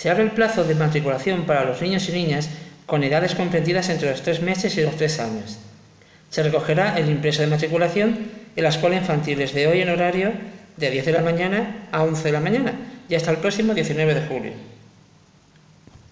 Se abre el plazo de matriculación para los niños y niñas con edades comprendidas entre los tres meses y los tres años. Se recogerá el impreso de matriculación en la escuela infantil desde hoy en horario de 10 de la mañana a 11 de la mañana y hasta el próximo 19 de julio.